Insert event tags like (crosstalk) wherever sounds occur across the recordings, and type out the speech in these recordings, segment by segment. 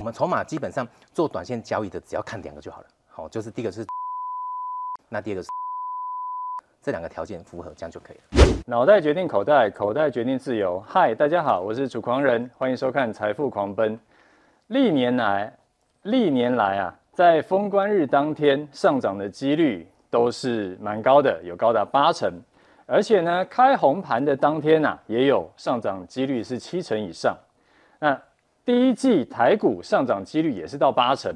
我们筹码基本上做短线交易的，只要看两个就好了。好，就是第一个是，那第二个是这两个条件符合，这样就可以了。脑袋决定口袋，口袋决定自由。嗨，大家好，我是楚狂人，欢迎收看《财富狂奔》。历年来，历年来啊，在封关日当天上涨的几率都是蛮高的，有高达八成。而且呢，开红盘的当天啊，也有上涨几率是七成以上。那第一季台股上涨几率也是到八成，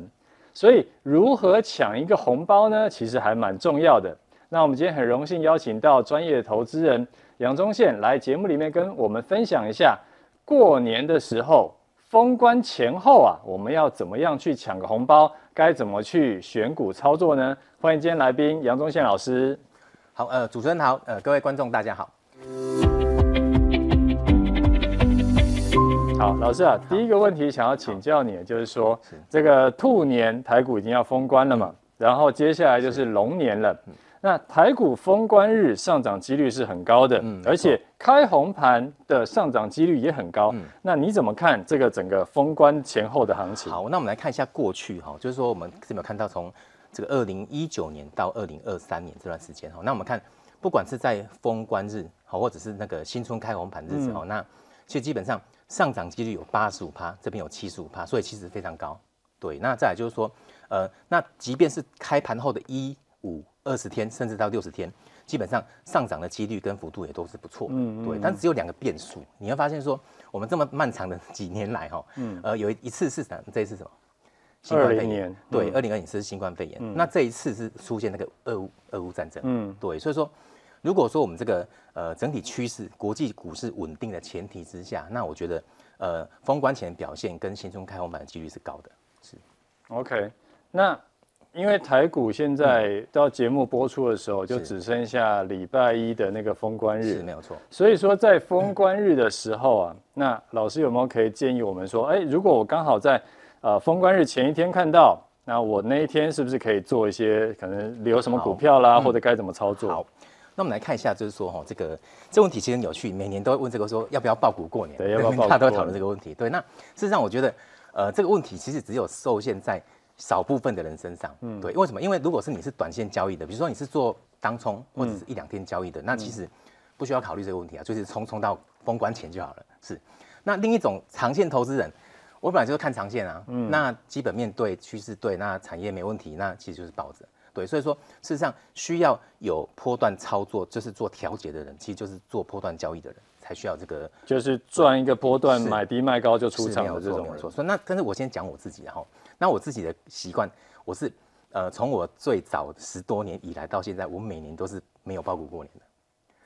所以如何抢一个红包呢？其实还蛮重要的。那我们今天很荣幸邀请到专业的投资人杨宗宪来节目里面跟我们分享一下，过年的时候封关前后啊，我们要怎么样去抢个红包？该怎么去选股操作呢？欢迎今天来宾杨宗宪老师。好，呃，主持人好，呃，各位观众大家好。好，老师啊，第一个问题想要请教你，就是说，这个兔年台股已经要封关了嘛，然后接下来就是龙年了。那台股封关日上涨几率是很高的，而且开红盘的上涨几率也很高。那你怎么看这个整个封关前后的行情？好，那我们来看一下过去哈，就是说我们有没有看到从这个二零一九年到二零二三年这段时间哈，那我们看，不管是在封关日好，或者是那个新春开红盘日子哦，那其实基本上上涨几率有八十五趴，这边有七十五趴，所以其实非常高。对，那再来就是说，呃，那即便是开盘后的一五二十天，甚至到六十天，基本上上涨的几率跟幅度也都是不错。嗯，对，但只有两个变数，你会发现说，我们这么漫长的几年来哈，嗯，呃，有一次是什么？这一次什么？二零年，对，二零二零是新冠肺炎，嗯、那这一次是出现那个俄乌俄乌战争，嗯，对，所以说，如果说我们这个呃整体趋势，国际股市稳定的前提之下，那我觉得呃封关前表现跟新春开红盘的几率是高的，是，OK，那因为台股现在到节目播出的时候，就只剩下礼拜一的那个封关日，是没有错，所以说在封关日的时候啊，嗯、那老师有没有可以建议我们说，哎，如果我刚好在呃，封关日前一天看到，那我那一天是不是可以做一些可能留什么股票啦，嗯、或者该怎么操作？好，那我们来看一下，就是说哈，这个这个问题其实很有趣，每年都会问这个说要不要抱股过年，对，要不要抱股？大家都会讨论这个问题。对，那事实上我觉得，呃，这个问题其实只有受限在少部分的人身上。嗯，对，为什么？因为如果是你是短线交易的，比如说你是做当冲或者是一两天交易的，嗯、那其实不需要考虑这个问题啊，就是冲冲到封关前就好了。是，那另一种长线投资人。我本来就是看长线啊，嗯，那基本面对，趋势对，那产业没问题，那其实就是抱着，对，所以说事实上需要有波段操作，就是做调节的人，其实就是做波段交易的人才需要这个，就是赚一个波段，买低卖高就出场的这种，没有错。所以那但是我先讲我自己哈，那我自己的习惯，我是呃从我最早十多年以来到现在，我每年都是没有爆股过年的，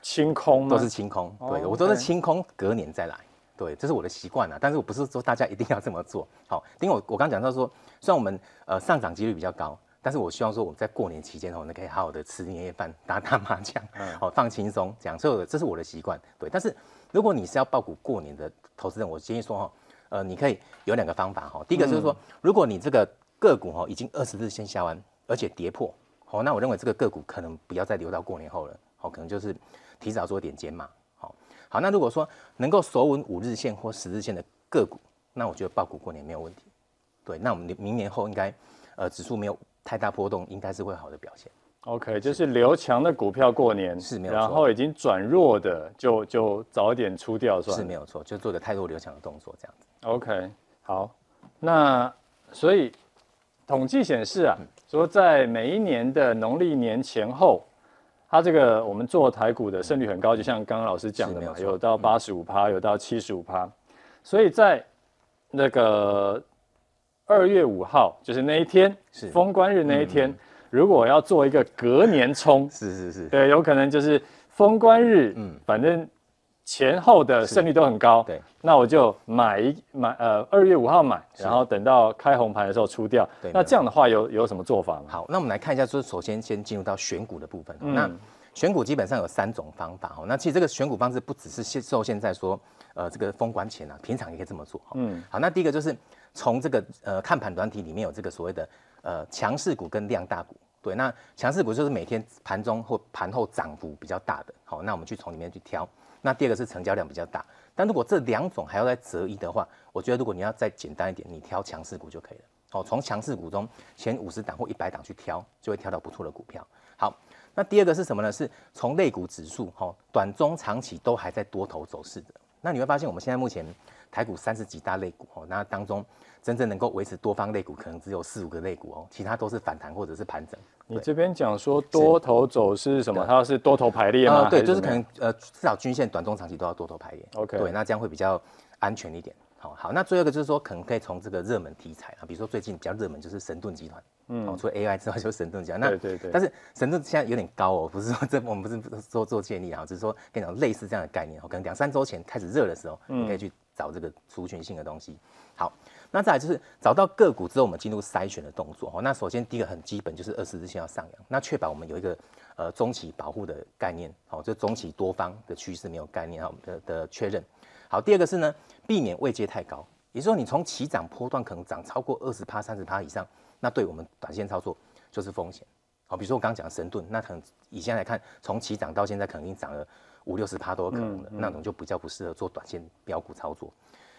清空都是清空，对，我都是清空，隔年再来。对，这是我的习惯啊，但是我不是说大家一定要这么做。好，因为我我刚讲到说，虽然我们呃上涨几率比较高，但是我希望说我们在过年期间哦，那可以好好的吃年夜饭、打打麻将，好放轻松这样。所以这是我的习惯。对，但是如果你是要报股过年的投资人，我建议说哈，呃，你可以有两个方法哈。第一个就是说，如果你这个个股哈已经二十日线下弯，而且跌破，哦，那我认为这个个股可能不要再留到过年后了，哦，可能就是提早做点减码。好，好那如果说能够守稳五日线或十日线的个股，那我觉得报股过年没有问题。对，那我们明年后应该，呃，指数没有太大波动，应该是会好的表现。OK，就是留强的股票过年是没有错，然后已经转弱的就就早一点出掉算了，是没有错，就做个太多留强的动作这样子。OK，好，那所以统计显示啊，说在每一年的农历年前后。它这个我们做台股的胜率很高，就像刚刚老师讲的嘛，有到八十五趴，有到七十五趴，所以在那个二月五号，就是那一天，是封关日那一天，如果要做一个隔年冲，是是是，对，有可能就是封关日，嗯，反正。前后的胜率都很高，对，那我就买一买，呃，二月五号买，然后等到开红盘的时候出掉。对，那这样的话有有什么做法吗？好，那我们来看一下，就是首先先进入到选股的部分。嗯、那选股基本上有三种方法哦。那其实这个选股方式不只是受限在说，呃，这个封关前啊，平常也可以这么做。嗯，好，那第一个就是从这个呃看盘软体里面有这个所谓的呃强势股跟量大股。对，那强势股就是每天盘中或盘后涨幅比较大的。好，那我们去从里面去挑。那第二个是成交量比较大。但如果这两种还要再择一的话，我觉得如果你要再简单一点，你挑强势股就可以了。哦，从强势股中前五十档或一百档去挑，就会挑到不错的股票。好，那第二个是什么呢？是从类股指数，哈，短中长期都还在多头走势的。那你会发现，我们现在目前台股三十几大类股，哦，那当中真正能够维持多方类股，可能只有四五个类股哦，其他都是反弹或者是盘整。你这边讲说多头走势是什么？它是多头排列吗？呃、对，就是可能呃，至少均线短中长期都要多头排列。OK，对，那这样会比较安全一点。好好，那最后一个就是说，可能可以从这个热门题材啊，比如说最近比较热门就是神盾集团，嗯，哦除了 AI 之外就是神盾集团。那对对对。但是神盾现在有点高哦，不是说这我们不是说做建议啊，只是说跟你讲类似这样的概念哦，可能两三周前开始热的时候，你可以去找这个族群性的东西。好，那再来就是找到个股之后，我们进入筛选的动作哦。那首先第一个很基本就是二十日线要上扬，那确保我们有一个呃中期保护的概念，好，这中期多方的趋势没有概念哈的的确认。好，第二个是呢，避免位阶太高，也就是说你从起涨波段可能涨超过二十趴、三十趴以上，那对我们短线操作就是风险。好，比如说我刚刚讲的神盾，那可能以现在来看，从起涨到现在可能已经涨了五六十趴都有可能的，嗯嗯、那种就比较不适合做短线标股操作。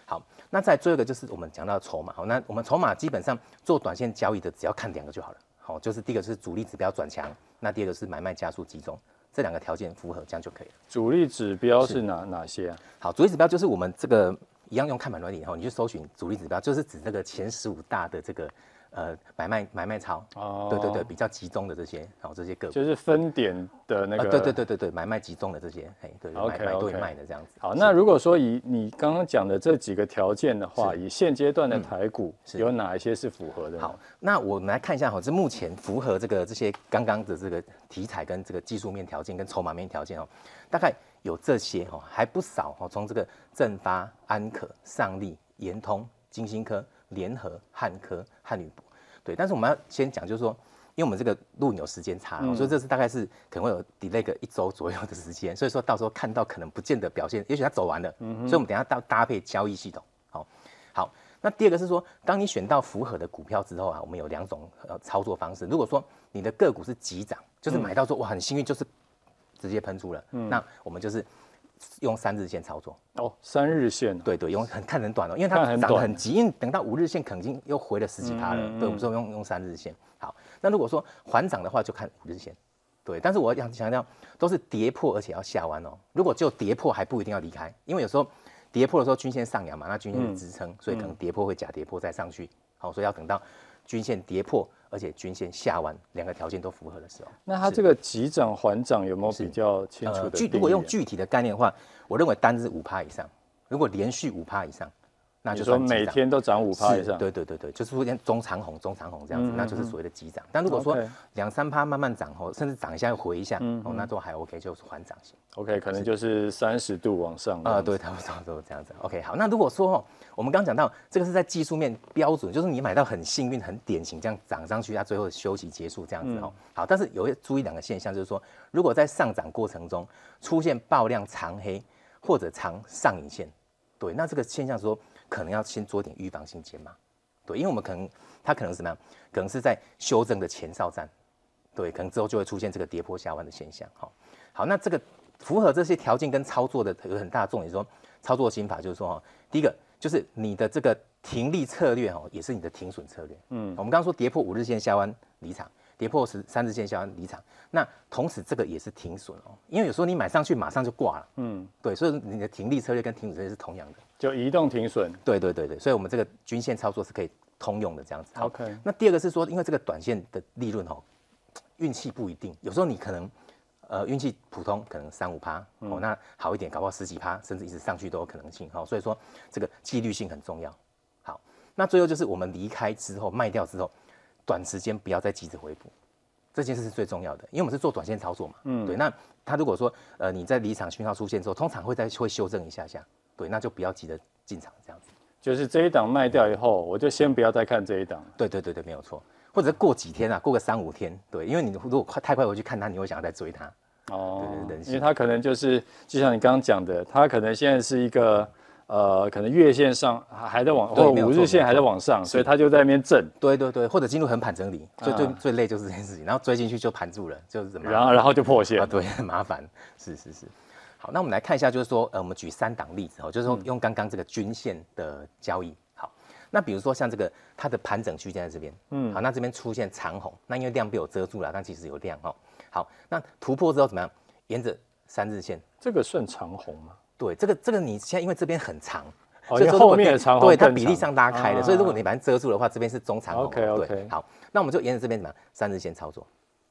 好，那再最后一个就是我们讲到的筹码。好，那我们筹码基本上做短线交易的，只要看两个就好了。好，就是第一个是主力指标转强，那第二个是买卖加速集中。这两个条件符合，这样就可以了。主力指标是哪是哪些啊？好，主力指标就是我们这个一样用看板软体，然后你去搜寻主力指标，就是指这个前十五大的这个。呃，买卖买卖超，哦，对对对，比较集中的这些，然后这些个股。就是分点的那个，对对对对对，买卖集中的这些，嘿，对买对卖的这样子。好，那如果说以你刚刚讲的这几个条件的话，以现阶段的台股有哪一些是符合的？好，那我们来看一下哈，这目前符合这个这些刚刚的这个题材跟这个技术面条件跟筹码面条件哦，大概有这些哈，还不少哈，从这个正发、安可、上力、延通、金星科。联合汉科、汉语博，对，但是我们要先讲，就是说，因为我们这个录影有时间差，嗯、所以这次大概是可能会有 delay 个一周左右的时间，所以说到时候看到可能不见得表现，也许它走完了，嗯、所以我们等下到搭配交易系统，好，好，那第二个是说，当你选到符合的股票之后啊，我们有两种呃操作方式，如果说你的个股是急涨，就是买到说哇很幸运，就是直接喷出了，嗯、那我们就是。用三日线操作哦，三日线，对对，用很看很短哦，因为它涨得很急，因为等到五日线肯定又回了十几趴了，嗯嗯嗯对，我们说用用三日线。好，那如果说缓涨的话，就看五日线，对。但是我要强调，都是跌破而且要下弯哦。如果就跌破还不一定要离开，因为有时候跌破的时候均线上扬嘛，那均线是支撑，嗯、所以可能跌破会假跌破再上去。好，所以要等到均线跌破。而且均线下弯，两个条件都符合的时候，那它这个急涨缓涨有没有比较清楚的？具、呃、如果用具体的概念的话，我认为单日五趴以上，如果连续五趴以上，那就说每天都涨五趴以上。对对对对，就是说中长红、中长红这样子，那就是所谓的急涨。但如果说两三趴慢慢涨哦，甚至涨一下又回一下，嗯、哦，那都还 OK，就是缓涨型。OK，可能就是三十度往上。啊、呃，对，差不多都这样子。OK，好，那如果说哦我们刚刚讲到这个是在技术面标准，就是你买到很幸运、很典型这样涨上去，它最后休息结束这样子哦。嗯、好，但是有一注意两个现象，就是说如果在上涨过程中出现爆量长黑或者长上影线，对，那这个现象说可能要先做点预防性减码，对，因为我们可能它可能是什么样，可能是在修正的前哨站，对，可能之后就会出现这个跌破下弯的现象。好，好，那这个符合这些条件跟操作的有很大的重点，说操作心法就是说哈，第一个。就是你的这个停利策略哦，也是你的停损策略。嗯，我们刚刚说跌破五日线下弯离场，跌破十三日线下弯离场，那同时这个也是停损哦，因为有时候你买上去马上就挂了。嗯，对，所以你的停利策略跟停损策略是同样的，就移动停损。对对对对，所以我们这个均线操作是可以通用的这样子。OK，那第二个是说，因为这个短线的利润哦，运气不一定，有时候你可能。呃，运气普通，可能三五趴哦，那好一点，搞不好十几趴，甚至一直上去都有可能性。好，所以说这个纪律性很重要。好，那最后就是我们离开之后卖掉之后，短时间不要再急着回补，这件事是最重要的，因为我们是做短线操作嘛。嗯，对。那他如果说呃你在离场讯号出现之后，通常会再会修正一下下，对，那就不要急着进场这样子。就是这一档卖掉以后，我就先不要再看这一档。对对对对，没有错。或者过几天啊，过个三五天，对，因为你如果快太快回去看它，你会想要再追它。哦，对对对，因为它可能就是，就像你刚刚讲的，它可能现在是一个，呃，可能月线上还在往，或者五日线还在往上，所以它就在那边震。对对对，或者进入横盘整理，最最最累就是这件事情，然后追进去就盘住了，就是怎么样？然后然后就破线啊，对，很 (laughs) 麻烦，是是是。好，那我们来看一下，就是说，呃，我们举三档例子哦，就是说用刚刚这个均线的交易。好，那比如说像这个它的盘整区间在这边，嗯，好，那这边出现长红，那因为量被我遮住了，但其实有量哦。好，那突破之后怎么样？沿着三日线，这个算长红吗？对，这个这个你现在因为这边很长，哦、所以后面的长红，对它比例上拉开了，啊、所以如果你把它遮住的话，这边是中长红。OK OK。对，好，那我们就沿着这边怎么样？三日线操作。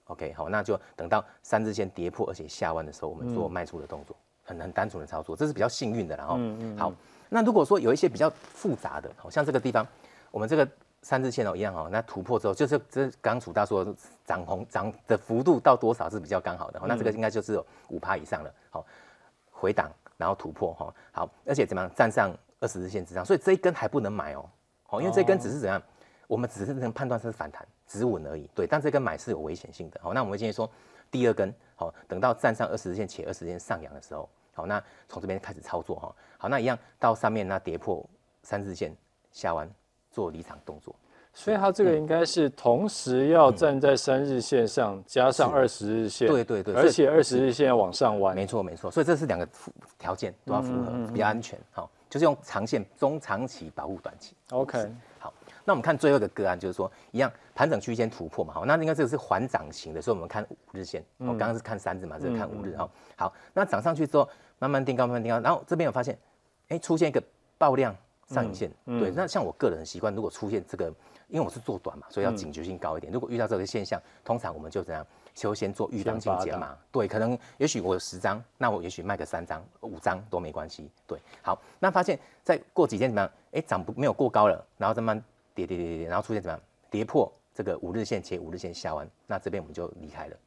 OK，好，那就等到三日线跌破而且下弯的时候，我们做卖出的动作，嗯、很很单纯的操作，这是比较幸运的。然后，嗯嗯嗯好，那如果说有一些比较复杂的，好像这个地方，我们这个三日线哦一样哦，那突破之后，就是这刚楚大说涨红涨的幅度到多少是比较刚好的，嗯、那这个应该就是五趴以上了。好，回档然后突破哈，好，而且怎么样站上二十日线之上，所以这一根还不能买哦，好，因为这一根只是怎样。哦我们只是能判断它是反弹止稳而已，对，但这根买是有危险性的。好，那我们今天说，第二根，好，等到站上二十日线且二十日线上扬的时候，好，那从这边开始操作哈。好，那一样到上面那跌破三日线下弯做离场动作。所以它这个应该是同时要站在三日线上加上二十日线，对对对，而且二十日线要往上弯。没错没错，所以这是两个条件都要符合，比较安全。好，就是用长线中长期保护短期。OK 好。那我们看最后一个个案，就是说一样盘整区间突破嘛，好，那应该这个是缓涨型的，所以我们看五日线，我刚刚是看三日嘛，这个看五日哈，好，那涨上去之后慢慢定高，慢慢定高，然后这边有发现，哎，出现一个爆量上影线，对，那像我个人的习惯，如果出现这个，因为我是做短嘛，所以要警觉性高一点，如果遇到这个现象，通常我们就怎样，就先做预当性解码，对，可能也许我有十张，那我也许卖个三张、五张都没关系，对，好，那发现再过几天怎么样？哎，涨不没有过高了，然后再慢。跌跌跌跌，然后出现怎么样？跌破这个五日线且五日线下弯，那这边我们就离开了。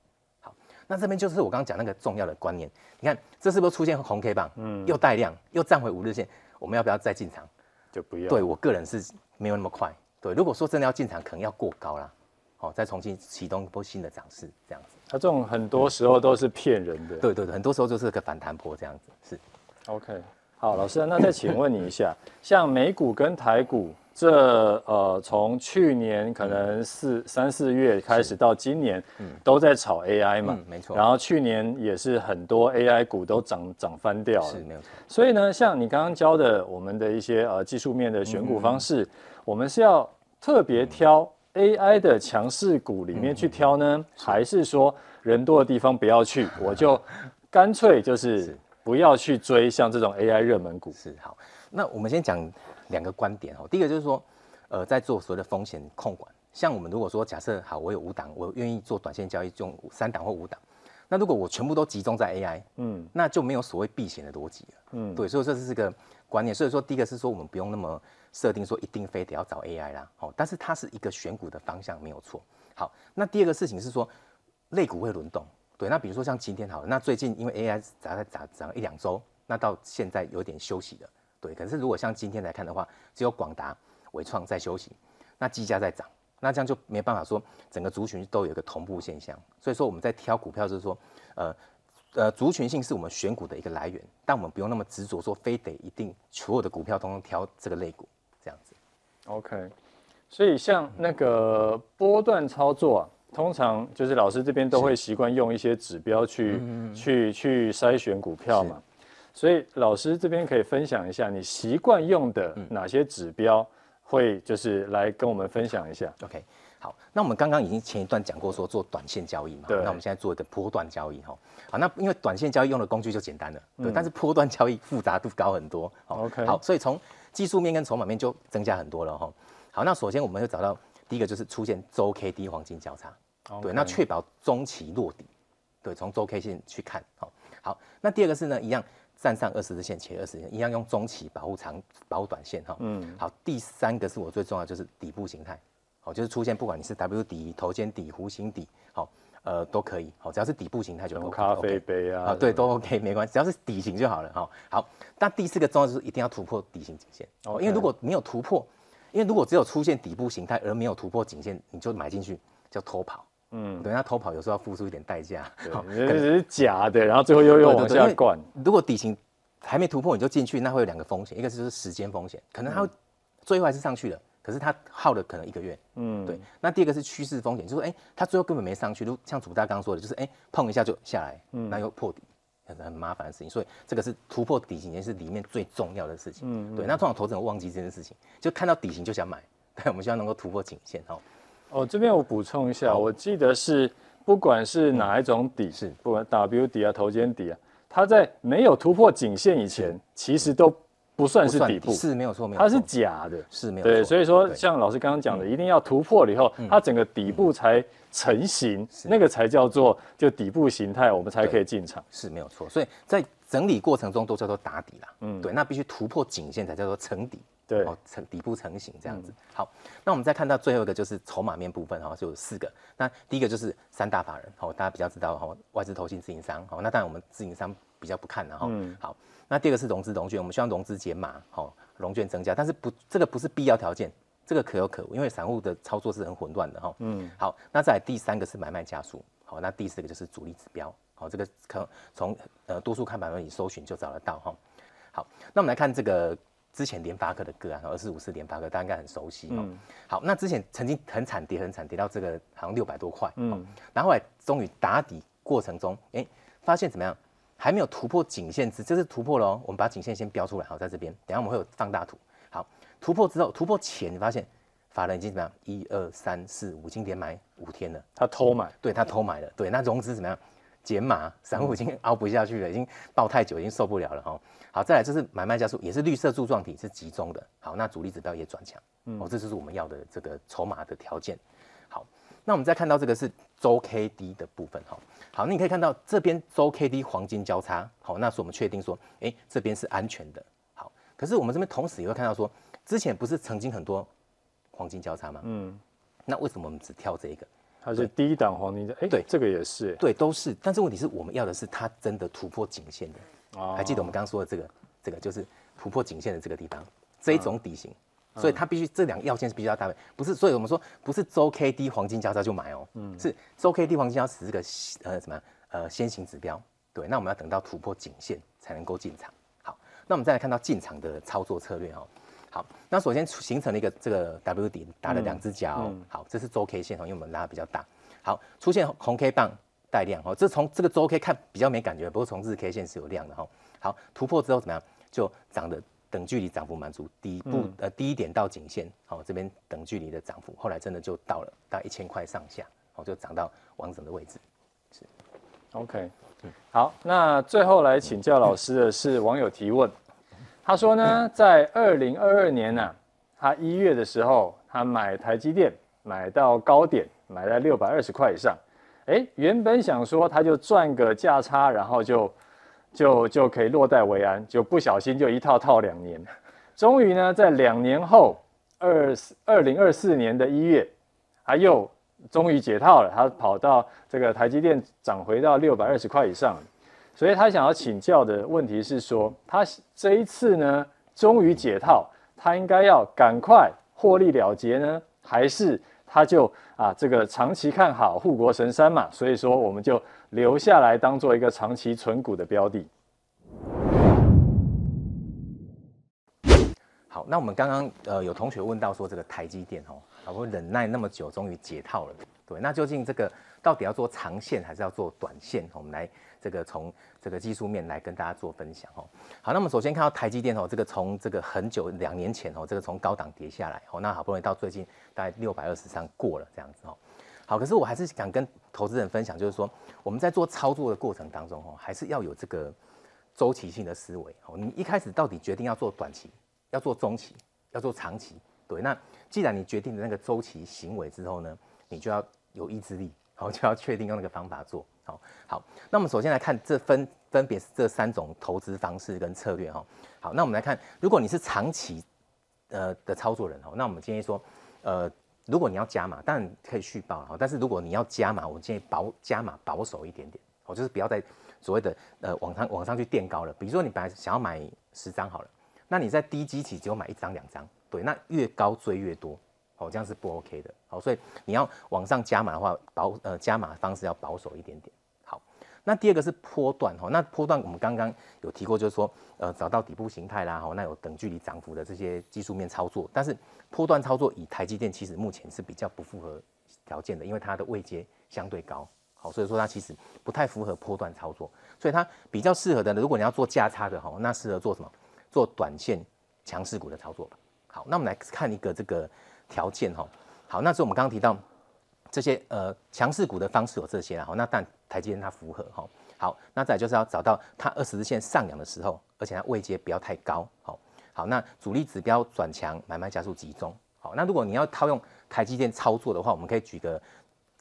好，那这边就是我刚刚讲那个重要的观念。你看，这是不是出现红 K 棒？嗯，又带量，又站回五日线，我们要不要再进场？就不要。对我个人是没有那么快。对，如果说真的要进场，可能要过高啦。好，再重新启动一波新的涨势，这样子。它这种很多时候都是骗人的。对对对，很多时候就是个反弹波这样子。是。OK，好，老师，那再请问你一下，像美股跟台股。这呃，从去年可能四、嗯、三四月开始到今年，嗯，都在炒 AI 嘛，嗯、没错。然后去年也是很多 AI 股都涨涨翻掉了，是没有错。所以呢，像你刚刚教的我们的一些呃技术面的选股方式，嗯、我们是要特别挑 AI 的强势股里面去挑呢，嗯、还是说人多的地方不要去，我就 (laughs) 干脆就是不要去追像这种 AI 热门股？是好。那我们先讲。两个观点哦，第一个就是说，呃，在做所谓的风险控管，像我们如果说假设好，我有五档，我愿意做短线交易，用三档或五档，那如果我全部都集中在 AI，嗯，那就没有所谓避险的逻辑了，嗯，对，所以这是个观念。所以说，第一个是说我们不用那么设定说一定非得要找 AI 啦，好，但是它是一个选股的方向没有错。好，那第二个事情是说，类股会轮动，对，那比如说像今天好了，那最近因为 AI 涨了涨涨了一两周，那到现在有点休息了。对，可是如果像今天来看的话，只有广达、伟创在休息，那技嘉在涨，那这样就没办法说整个族群都有一个同步现象。所以说我们在挑股票就是说，呃呃，族群性是我们选股的一个来源，但我们不用那么执着说非得一定所有的股票都能挑这个类股这样子。OK，所以像那个波段操作啊，通常就是老师这边都会习惯用一些指标去去去筛选股票嘛。所以老师这边可以分享一下你习惯用的哪些指标，会就是来跟我们分享一下。OK，好，那我们刚刚已经前一段讲过说做短线交易嘛，对那我们现在做一个波段交易哈。好，那因为短线交易用的工具就简单了，对，嗯、但是波段交易复杂度高很多。OK，好，所以从技术面跟筹码面就增加很多了哈。好，那首先我们会找到第一个就是出现周 K D 黄金交叉.对，那确保中期落底，对，从周 K 线去看，好，好，那第二个是呢一样。站上二十日线前二十日线，一样用中期保护长保护短线哈。嗯，好，第三个是我最重要就是底部形态，好，就是出现不管你是 W 底、头肩底、弧形底，好，呃都可以，好，只要是底部形态就 OK。咖啡杯啊，啊对，都 OK 没关系，只要是底型就好了哈。好，那第四个重要就是一定要突破底型颈线哦，因为如果没有突破，因为如果只有出现底部形态而没有突破颈线，你就买进去叫偷跑。嗯，等下偷跑有时候要付出一点代价，可能是假的，然后最后又又往下灌。如果底型还没突破你就进去，那会有两个风险，一个就是时间风险，可能它最后还是上去了，可是它耗了可能一个月。嗯，对。那第二个是趋势风险，就是哎，它最后根本没上去，就像主大刚说的，就是哎碰一下就下来，那又破底，很很麻烦的事情，所以这个是突破底型也是里面最重要的事情。嗯，对。那通常投资人忘记这件事情，就看到底型就想买，但我们希望能够突破颈线哦。哦，这边我补充一下，我记得是不管是哪一种底，是不管 W 底啊、头肩底啊，它在没有突破颈线以前，其实都。不算是底部，是没有错，没有错，它是假的，是没有错。对，所以说像老师刚刚讲的，一定要突破了以后，它整个底部才成型，那个才叫做就底部形态，我们才可以进场，是没有错。所以在整理过程中都叫做打底啦，嗯，对，那必须突破颈线才叫做成底，对，哦，成底部成型这样子。好，那我们再看到最后一个就是筹码面部分哈，就有四个。那第一个就是三大法人，好，大家比较知道哈，外资、投信、自营商，好，那当然我们自营商比较不看了哈，嗯，好。那第二个是融资融券，我们希望融资减码，好，融券增加，但是不，这个不是必要条件，这个可有可无，因为散户的操作是很混乱的哈。嗯，好，那再来第三个是买卖家数，好，那第四个就是主力指标，好，这个可从呃多数看盘里搜寻就找得到哈。好，那我们来看这个之前联发科的个案，二四五四联发科，大家应该很熟悉。嗯，好，那之前曾经很惨跌，很惨跌到这个好像六百多块，嗯，然后后来终于打底过程中，哎、欸，发现怎么样？还没有突破颈线之，这是突破了哦。我们把颈线先标出来，好，在这边。等下我们会有放大图。好，突破之后，突破前你发现法人已经怎么样？一二三四五，已经连买五天了。他偷买，对他偷买了。对，那融资怎么样？减码，散户已经熬不下去了，已经抱太久，已经受不了了哈。好，再来就是买卖家数，也是绿色柱状体，是集中的。好，那主力指标也转强。哦，这就是我们要的这个筹码的条件。好，那我们再看到这个是周 K D 的部分哈。好，那你可以看到这边周 K D 黄金交叉，好，那是我们确定说，哎、欸，这边是安全的。好，可是我们这边同时也会看到说，之前不是曾经很多黄金交叉吗？嗯，那为什么我们只挑这一个？它是低档黄金的，哎、欸，对，这个也是，对，都是。但是问题是我们要的是它真的突破颈线的。哦，还记得我们刚刚说的这个，这个就是突破颈线的这个地方，这一种底型。所以它必须这两个要件是必须要搭配，不是，所以我们说不是周 K D 黄金交叉就买哦，嗯，是周 K D 黄金交叉是个呃什么呃先行指标，对，那我们要等到突破颈线才能够进场。好，那我们再来看到进场的操作策略哦。好，那首先形成了一个这个 W 底打了两只脚，嗯，好，这是周 K 线哦，因为我们拉的比较大。好，出现红 K 棒带量哦，这从这个周 K 看比较没感觉，不过从日 K 线是有量的哈。好，突破之后怎么样？就涨的。等距离涨幅满足底部、嗯、呃低一点到颈线，好、哦、这边等距离的涨幅，后来真的就到了大概一千块上下，好、哦、就涨到完整的位置，是，OK，嗯，好，那最后来请教老师的是网友提问，他说呢，在二零二二年呢、他一月的时候他买台积电买到高点，买在六百二十块以上，哎、原本想说他就赚个价差，然后就。就就可以落袋为安，就不小心就一套套两年，终于呢，在两年后，二二零二四年的一月，他又终于解套了，他跑到这个台积电涨回到六百二十块以上，所以他想要请教的问题是说，他这一次呢，终于解套，他应该要赶快获利了结呢，还是他就啊这个长期看好护国神山嘛，所以说我们就。留下来当做一个长期存股的标的。好，那我们刚刚呃有同学问到说这个台积电哦，好不忍耐那么久，终于解套了。对，那究竟这个到底要做长线还是要做短线？我们来这个从这个技术面来跟大家做分享哦。好，那么首先看到台积电哦，这个从这个很久两年前哦，这个从高档跌下来哦，那好不容易到最近大概六百二十三过了这样子哦。好，可是我还是想跟投资人分享，就是说我们在做操作的过程当中，哦，还是要有这个周期性的思维。哦，你一开始到底决定要做短期，要做中期，要做长期，对？那既然你决定了那个周期行为之后呢，你就要有意志力，好，就要确定用那个方法做。好，好，那我们首先来看这分分别是这三种投资方式跟策略。哈，好，那我们来看，如果你是长期呃的操作人，哦，那我们建议说，呃。如果你要加码，当然可以续抱哈。但是如果你要加码，我建议保加码保守一点点，哦，就是不要再所谓的呃往上往上去垫高了。比如说你本来想要买十张好了，那你在低基期只有买一张两张，对，那越高追越多，哦，这样是不 OK 的。好，所以你要往上加码的话，保呃加码方式要保守一点点。好那第二个是波段哈，那波段我们刚刚有提过，就是说，呃，找到底部形态啦，哈，那有等距离涨幅的这些技术面操作，但是波段操作以台积电其实目前是比较不符合条件的，因为它的位阶相对高，好，所以说它其实不太符合波段操作，所以它比较适合的呢，如果你要做价差的哈，那适合做什么？做短线强势股的操作吧。好，那我们来看一个这个条件哈。好，那是我们刚刚提到这些呃强势股的方式有这些啦，好，那但台积电它符合哈。好，那再就是要找到它二十日线上扬的时候，而且它位阶不要太高。好，好，那主力指标转强，买卖加速集中。好，那如果你要套用台积电操作的话，我们可以举个。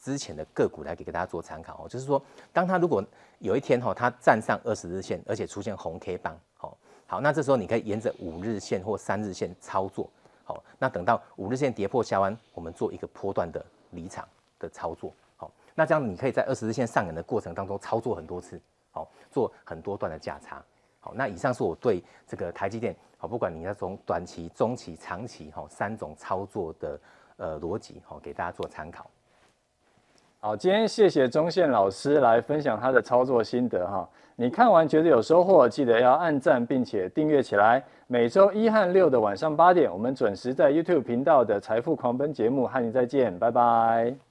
之前的个股来给给大家做参考哦，就是说，当它如果有一天哈，它站上二十日线，而且出现红 K 棒，好，好，那这时候你可以沿着五日线或三日线操作，好，那等到五日线跌破下弯，我们做一个波段的离场的操作，好，那这样你可以在二十日线上演的过程当中操作很多次，好，做很多段的价差，好，那以上是我对这个台积电，好，不管你要从短期、中期、长期，好，三种操作的呃逻辑，好，给大家做参考。好，今天谢谢宗宪老师来分享他的操作心得哈。你看完觉得有收获，记得要按赞并且订阅起来。每周一和六的晚上八点，我们准时在 YouTube 频道的财富狂奔节目和你再见，拜拜。